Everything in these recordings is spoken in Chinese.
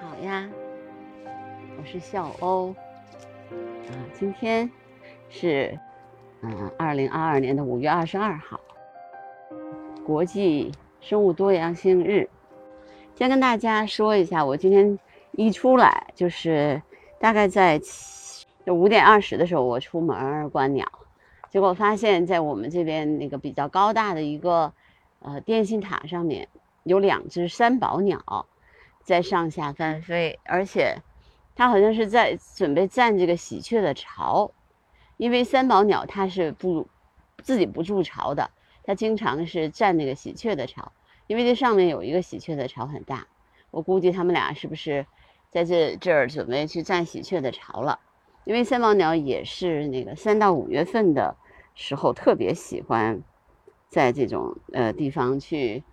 好呀，我是笑欧啊。今天是嗯二零二二年的五月二十二号，国际生物多样性日。先跟大家说一下，我今天一出来就是大概在五点二十的时候，我出门观鸟，结果发现，在我们这边那个比较高大的一个呃电信塔上面有两只三宝鸟。在上下翻飞，而且它好像是在准备占这个喜鹊的巢，因为三宝鸟它是不自己不筑巢的，它经常是占那个喜鹊的巢，因为这上面有一个喜鹊的巢很大，我估计他们俩是不是在这这儿准备去占喜鹊的巢了？因为三宝鸟也是那个三到五月份的时候特别喜欢在这种呃地方去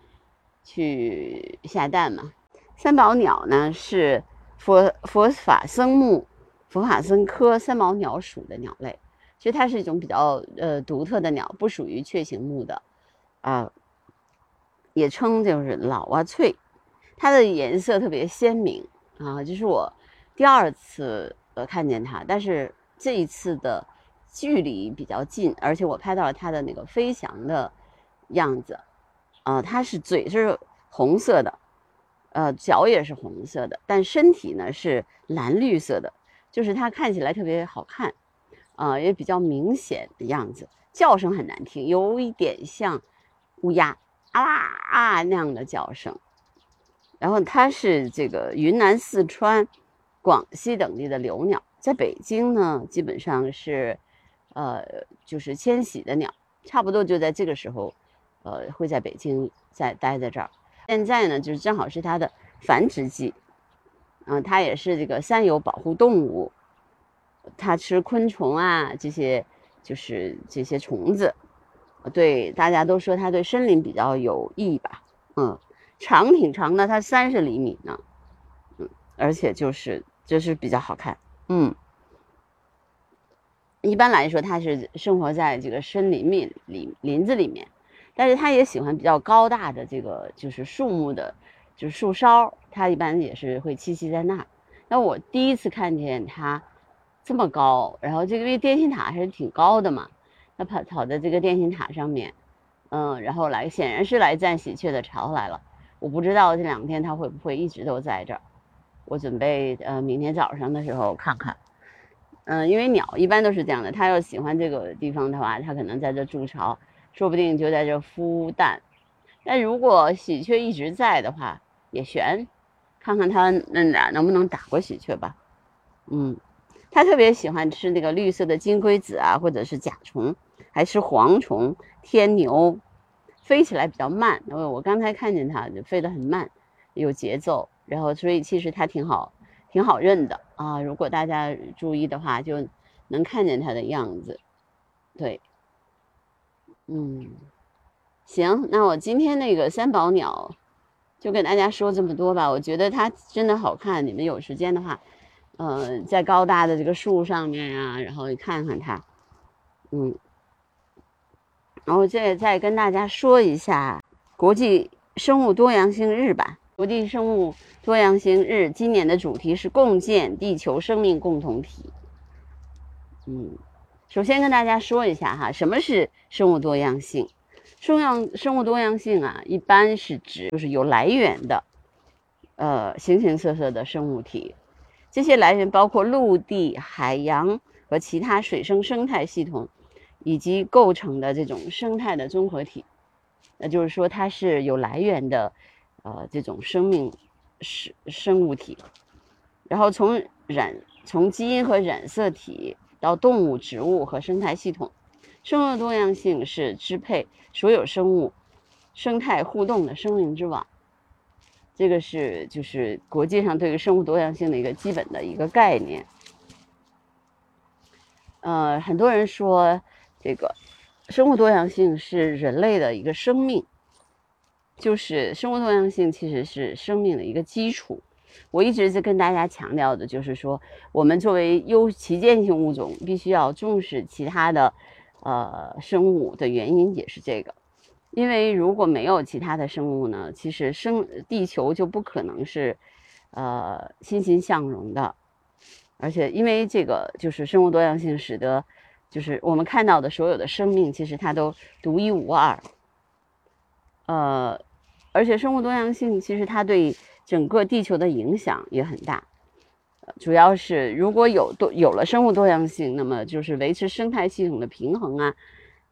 去下蛋嘛。三宝鸟呢是佛佛法僧目佛法僧科三宝鸟属的鸟类，其实它是一种比较呃独特的鸟，不属于雀形目的，啊，也称就是老啊翠，它的颜色特别鲜明啊，这是我第二次呃看见它，但是这一次的距离比较近，而且我拍到了它的那个飞翔的样子，啊，它是嘴是红色的。呃，脚也是红色的，但身体呢是蓝绿色的，就是它看起来特别好看，啊，也比较明显的样子。叫声很难听，有一点像乌鸦啊啊那样的叫声。然后它是这个云南、四川、广西等地的留鸟，在北京呢，基本上是，呃，就是迁徙的鸟，差不多就在这个时候，呃，会在北京在待在这儿。现在呢，就是正好是它的繁殖季，嗯，它也是这个三有保护动物，它吃昆虫啊，这些就是这些虫子，对，大家都说它对森林比较有益吧，嗯，长挺长的，它三十厘米呢，嗯，而且就是就是比较好看，嗯，一般来说它是生活在这个森林里里林子里面。但是它也喜欢比较高大的这个就是树木的，就是树梢，它一般也是会栖息在那儿。那我第一次看见它这么高，然后这个因为电信塔还是挺高的嘛，它跑跑在这个电信塔上面，嗯，然后来显然是来占喜鹊的巢来了。我不知道这两天它会不会一直都在这儿，我准备呃明天早上的时候看看。嗯，因为鸟一般都是这样的，它要喜欢这个地方的话，它可能在这筑巢。说不定就在这孵蛋，但如果喜鹊一直在的话，也悬，看看它那俩能不能打过喜鹊吧。嗯，它特别喜欢吃那个绿色的金龟子啊，或者是甲虫，还吃蝗虫、天牛，飞起来比较慢。我我刚才看见它就飞得很慢，有节奏，然后所以其实它挺好，挺好认的啊。如果大家注意的话，就能看见它的样子，对。嗯，行，那我今天那个三宝鸟，就跟大家说这么多吧。我觉得它真的好看，你们有时间的话，呃，在高大的这个树上面啊，然后你看看它，嗯，然后再再跟大家说一下国际生物多样性日吧。国际生物多样性日今年的主题是共建地球生命共同体。嗯。首先跟大家说一下哈，什么是生物多样性？生样生物多样性啊，一般是指就是有来源的，呃，形形色色的生物体。这些来源包括陆地、海洋和其他水生生态系统，以及构成的这种生态的综合体。那就是说，它是有来源的，呃，这种生命是生物体。然后从染从基因和染色体。到动物、植物和生态系统，生物多样性是支配所有生物生态互动的生命之网。这个是就是国际上对于生物多样性的一个基本的一个概念。呃，很多人说这个生物多样性是人类的一个生命，就是生物多样性其实是生命的一个基础。我一直在跟大家强调的，就是说，我们作为优旗舰性物种，必须要重视其他的，呃，生物的原因也是这个，因为如果没有其他的生物呢，其实生地球就不可能是，呃欣欣向荣的。而且因为这个就是生物多样性，使得就是我们看到的所有的生命，其实它都独一无二。呃，而且生物多样性其实它对整个地球的影响也很大。主要是如果有多有了生物多样性，那么就是维持生态系统的平衡啊，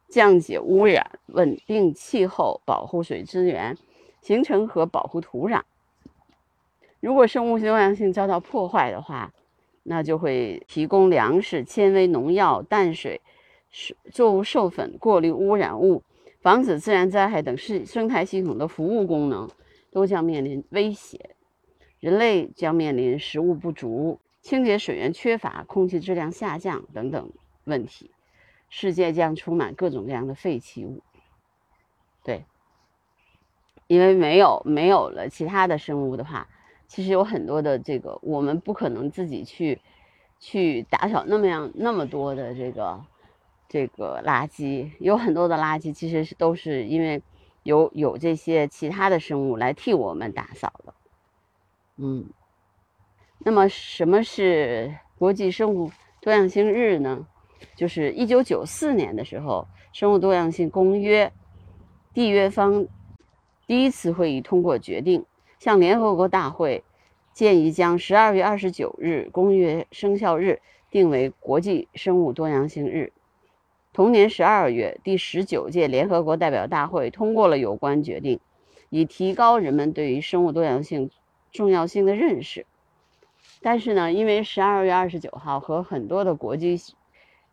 降解污染、稳定气候、保护水资源、形成和保护土壤。如果生物多样性遭到破坏的话，那就会提供粮食、纤维、农药、淡水、作物授粉、过滤污染物、防止自然灾害等是生态系统的服务功能都将面临威胁。人类将面临食物不足、清洁水源缺乏、空气质量下降等等问题，世界将充满各种各样的废弃物。对，因为没有没有了其他的生物的话，其实有很多的这个我们不可能自己去去打扫那么样那么多的这个这个垃圾，有很多的垃圾其实是都是因为有有这些其他的生物来替我们打扫了。嗯，那么什么是国际生物多样性日呢？就是一九九四年的时候，生物多样性公约缔约方第一次会议通过决定，向联合国大会建议将十二月二十九日公约生效日定为国际生物多样性日。同年十二月，第十九届联合国代表大会通过了有关决定，以提高人们对于生物多样性。重要性的认识，但是呢，因为十二月二十九号和很多的国际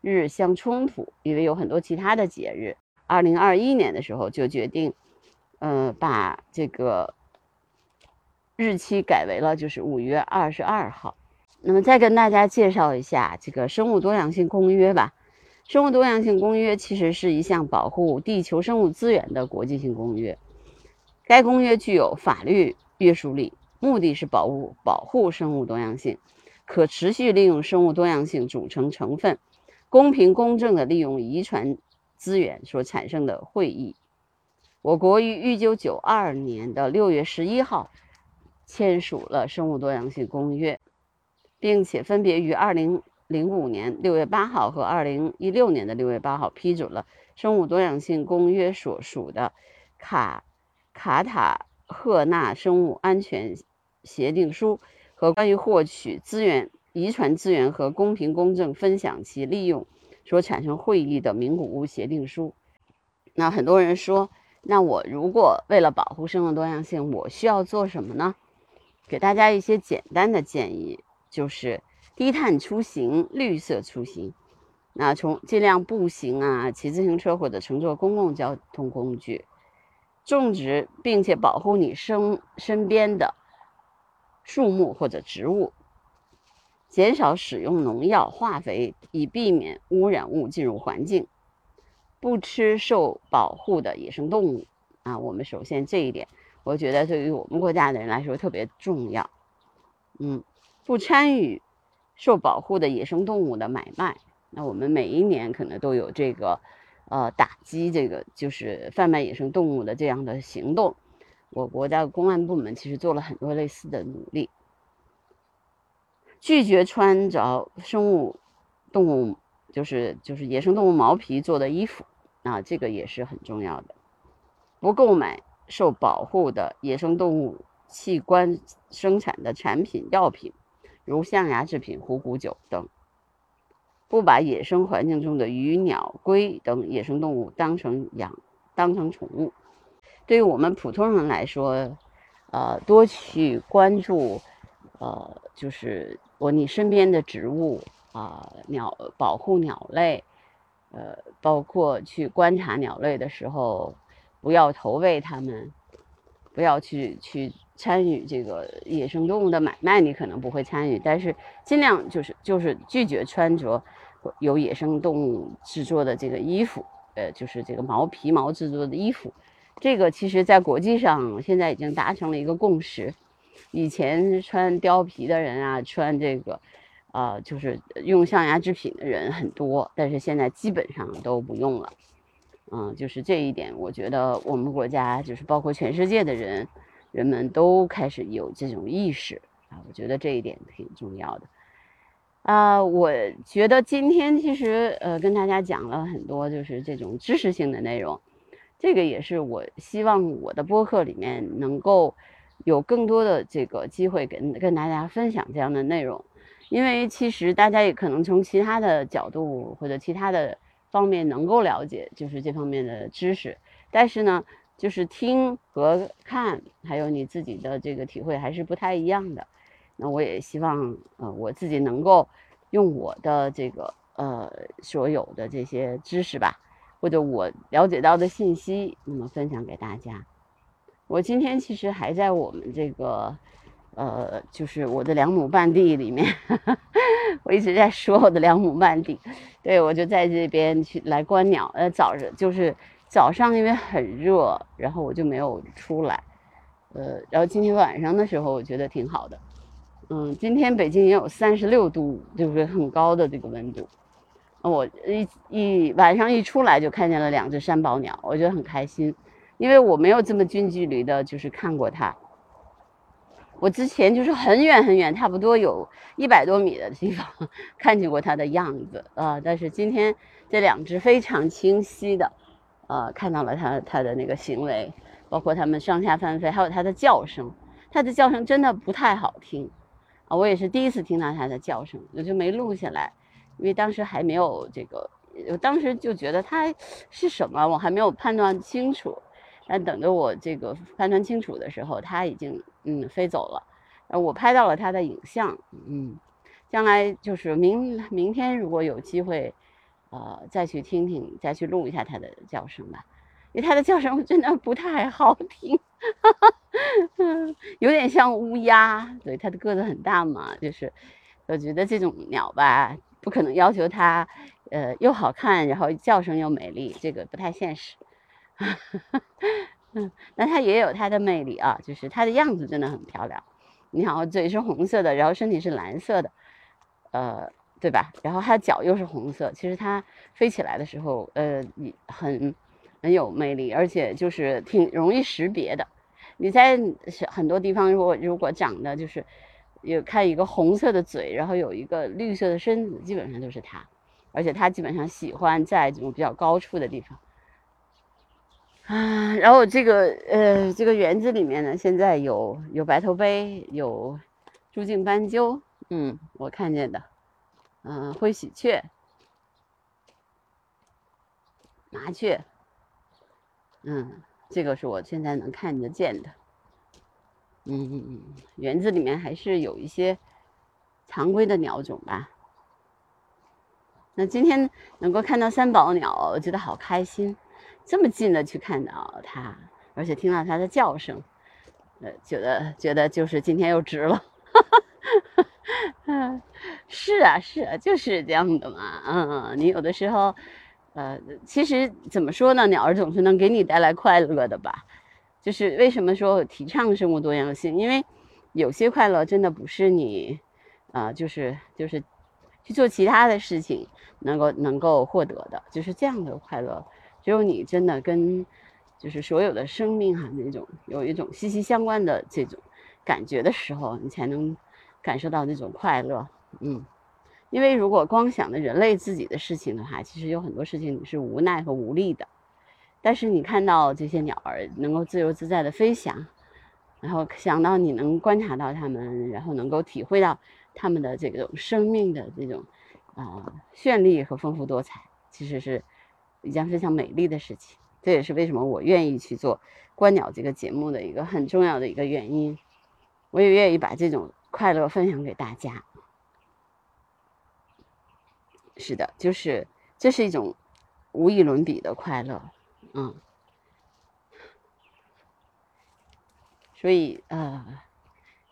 日相冲突，因为有很多其他的节日，二零二一年的时候就决定，呃，把这个日期改为了就是五月二十二号。那么再跟大家介绍一下这个生物多样性公约吧。生物多样性公约其实是一项保护地球生物资源的国际性公约，该公约具有法律约束力。目的是保护保护生物多样性，可持续利用生物多样性组成成分，公平公正的利用遗传资源所产生的会议。我国于一九九二年的六月十一号签署了生物多样性公约，并且分别于二零零五年六月八号和二零一六年的六月八号批准了生物多样性公约所属的卡卡塔赫纳生物安全。协定书和关于获取资源、遗传资源和公平公正分享其利用所产生会议的名古屋协定书。那很多人说，那我如果为了保护生物多样性，我需要做什么呢？给大家一些简单的建议，就是低碳出行、绿色出行。那从尽量步行啊、骑自行车或者乘坐公共交通工具，种植并且保护你身身边的。树木或者植物，减少使用农药、化肥，以避免污染物进入环境。不吃受保护的野生动物啊，我们首先这一点，我觉得对于我们国家的人来说特别重要。嗯，不参与受保护的野生动物的买卖。那我们每一年可能都有这个，呃，打击这个就是贩卖野生动物的这样的行动。我国家公安部门其实做了很多类似的努力，拒绝穿着生物动物，就是就是野生动物毛皮做的衣服，啊，这个也是很重要的。不购买受保护的野生动物器官生产的产品药品，如象牙制品、虎骨酒等。不把野生环境中的鱼、鸟、龟等野生动物当成养当成宠物。对于我们普通人来说，呃，多去关注，呃，就是我你身边的植物啊，鸟保护鸟类，呃，包括去观察鸟类的时候，不要投喂它们，不要去去参与这个野生动物的买卖，你可能不会参与，但是尽量就是就是拒绝穿着有野生动物制作的这个衣服，呃，就是这个毛皮毛制作的衣服。这个其实，在国际上现在已经达成了一个共识。以前穿貂皮的人啊，穿这个，呃，就是用象牙制品的人很多，但是现在基本上都不用了。嗯，就是这一点，我觉得我们国家就是包括全世界的人，人们都开始有这种意识，啊，我觉得这一点挺重要的。啊，我觉得今天其实呃跟大家讲了很多，就是这种知识性的内容，这个也是我希望我的播客里面能够有更多的这个机会跟跟大家分享这样的内容，因为其实大家也可能从其他的角度或者其他的方面能够了解就是这方面的知识，但是呢，就是听和看还有你自己的这个体会还是不太一样的。那我也希望，呃，我自己能够用我的这个呃所有的这些知识吧，或者我了解到的信息，那么分享给大家。我今天其实还在我们这个，呃，就是我的两亩半地里面，我一直在说我的两亩半地，对我就在这边去来观鸟。呃，早上就是早上因为很热，然后我就没有出来，呃，然后今天晚上的时候我觉得挺好的。嗯，今天北京也有三十六度，就是很高的这个温度。我一一晚上一出来就看见了两只山宝鸟，我觉得很开心，因为我没有这么近距离的，就是看过它。我之前就是很远很远，差不多有一百多米的地方看见过它的样子啊。但是今天这两只非常清晰的，呃，看到了它它的那个行为，包括它们上下翻飞，还有它的叫声。它的叫声真的不太好听。啊，我也是第一次听到它的叫声，我就没录下来，因为当时还没有这个，我当时就觉得它是什么，我还没有判断清楚。但等着我这个判断清楚的时候，它已经嗯飞走了。呃，我拍到了它的影像，嗯，将来就是明明天如果有机会，呃，再去听听，再去录一下它的叫声吧。因为它的叫声真的不太好听，有点像乌鸦。对，它的个子很大嘛，就是我觉得这种鸟吧，不可能要求它，呃，又好看，然后叫声又美丽，这个不太现实。嗯，那它也有它的魅力啊，就是它的样子真的很漂亮。你看，嘴是红色的，然后身体是蓝色的，呃，对吧？然后它的脚又是红色，其实它飞起来的时候，呃，很。很有魅力，而且就是挺容易识别的。你在很多地方，如果如果长得就是有看一个红色的嘴，然后有一个绿色的身子，基本上就是它。而且它基本上喜欢在这种比较高处的地方。啊，然后这个呃这个园子里面呢，现在有有白头杯，有朱颈斑鸠，嗯，我看见的，嗯，灰喜鹊，麻雀。嗯，这个是我现在能看得见的。嗯，园子里面还是有一些常规的鸟种吧。那今天能够看到三宝鸟，我觉得好开心。这么近的去看到它，而且听到它的叫声，呃，觉得觉得就是今天又值了。哈哈嗯，是啊是啊，就是这样的嘛。嗯，你有的时候。呃，其实怎么说呢？鸟儿总是能给你带来快乐的吧？就是为什么说提倡生物多样性？因为有些快乐真的不是你，啊，就是就是去做其他的事情能够能够获得的，就是这样的快乐，只有你真的跟就是所有的生命哈那种有一种息息相关的这种感觉的时候，你才能感受到那种快乐。嗯。因为如果光想着人类自己的事情的话，其实有很多事情你是无奈和无力的。但是你看到这些鸟儿能够自由自在的飞翔，然后想到你能观察到它们，然后能够体会到它们的这种生命的这种啊绚丽和丰富多彩，其实是一件非常美丽的事情。这也是为什么我愿意去做观鸟这个节目的一个很重要的一个原因。我也愿意把这种快乐分享给大家。是的，就是这是一种无与伦比的快乐，嗯，所以呃，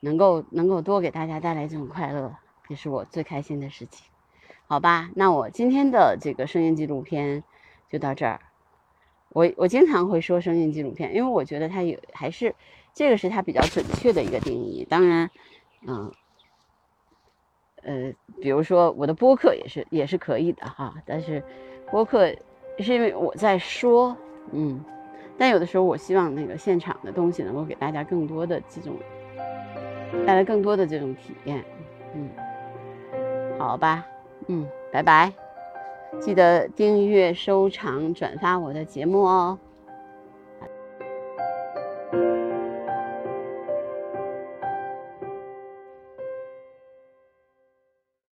能够能够多给大家带来这种快乐，也是我最开心的事情，好吧？那我今天的这个声音纪录片就到这儿。我我经常会说声音纪录片，因为我觉得它有还是这个是它比较准确的一个定义。当然，嗯。呃，比如说我的播客也是也是可以的哈，但是播客是因为我在说，嗯，但有的时候我希望那个现场的东西能够给大家更多的这种带来更多的这种体验。嗯，好吧，嗯，拜拜，记得订阅、收藏、转发我的节目哦。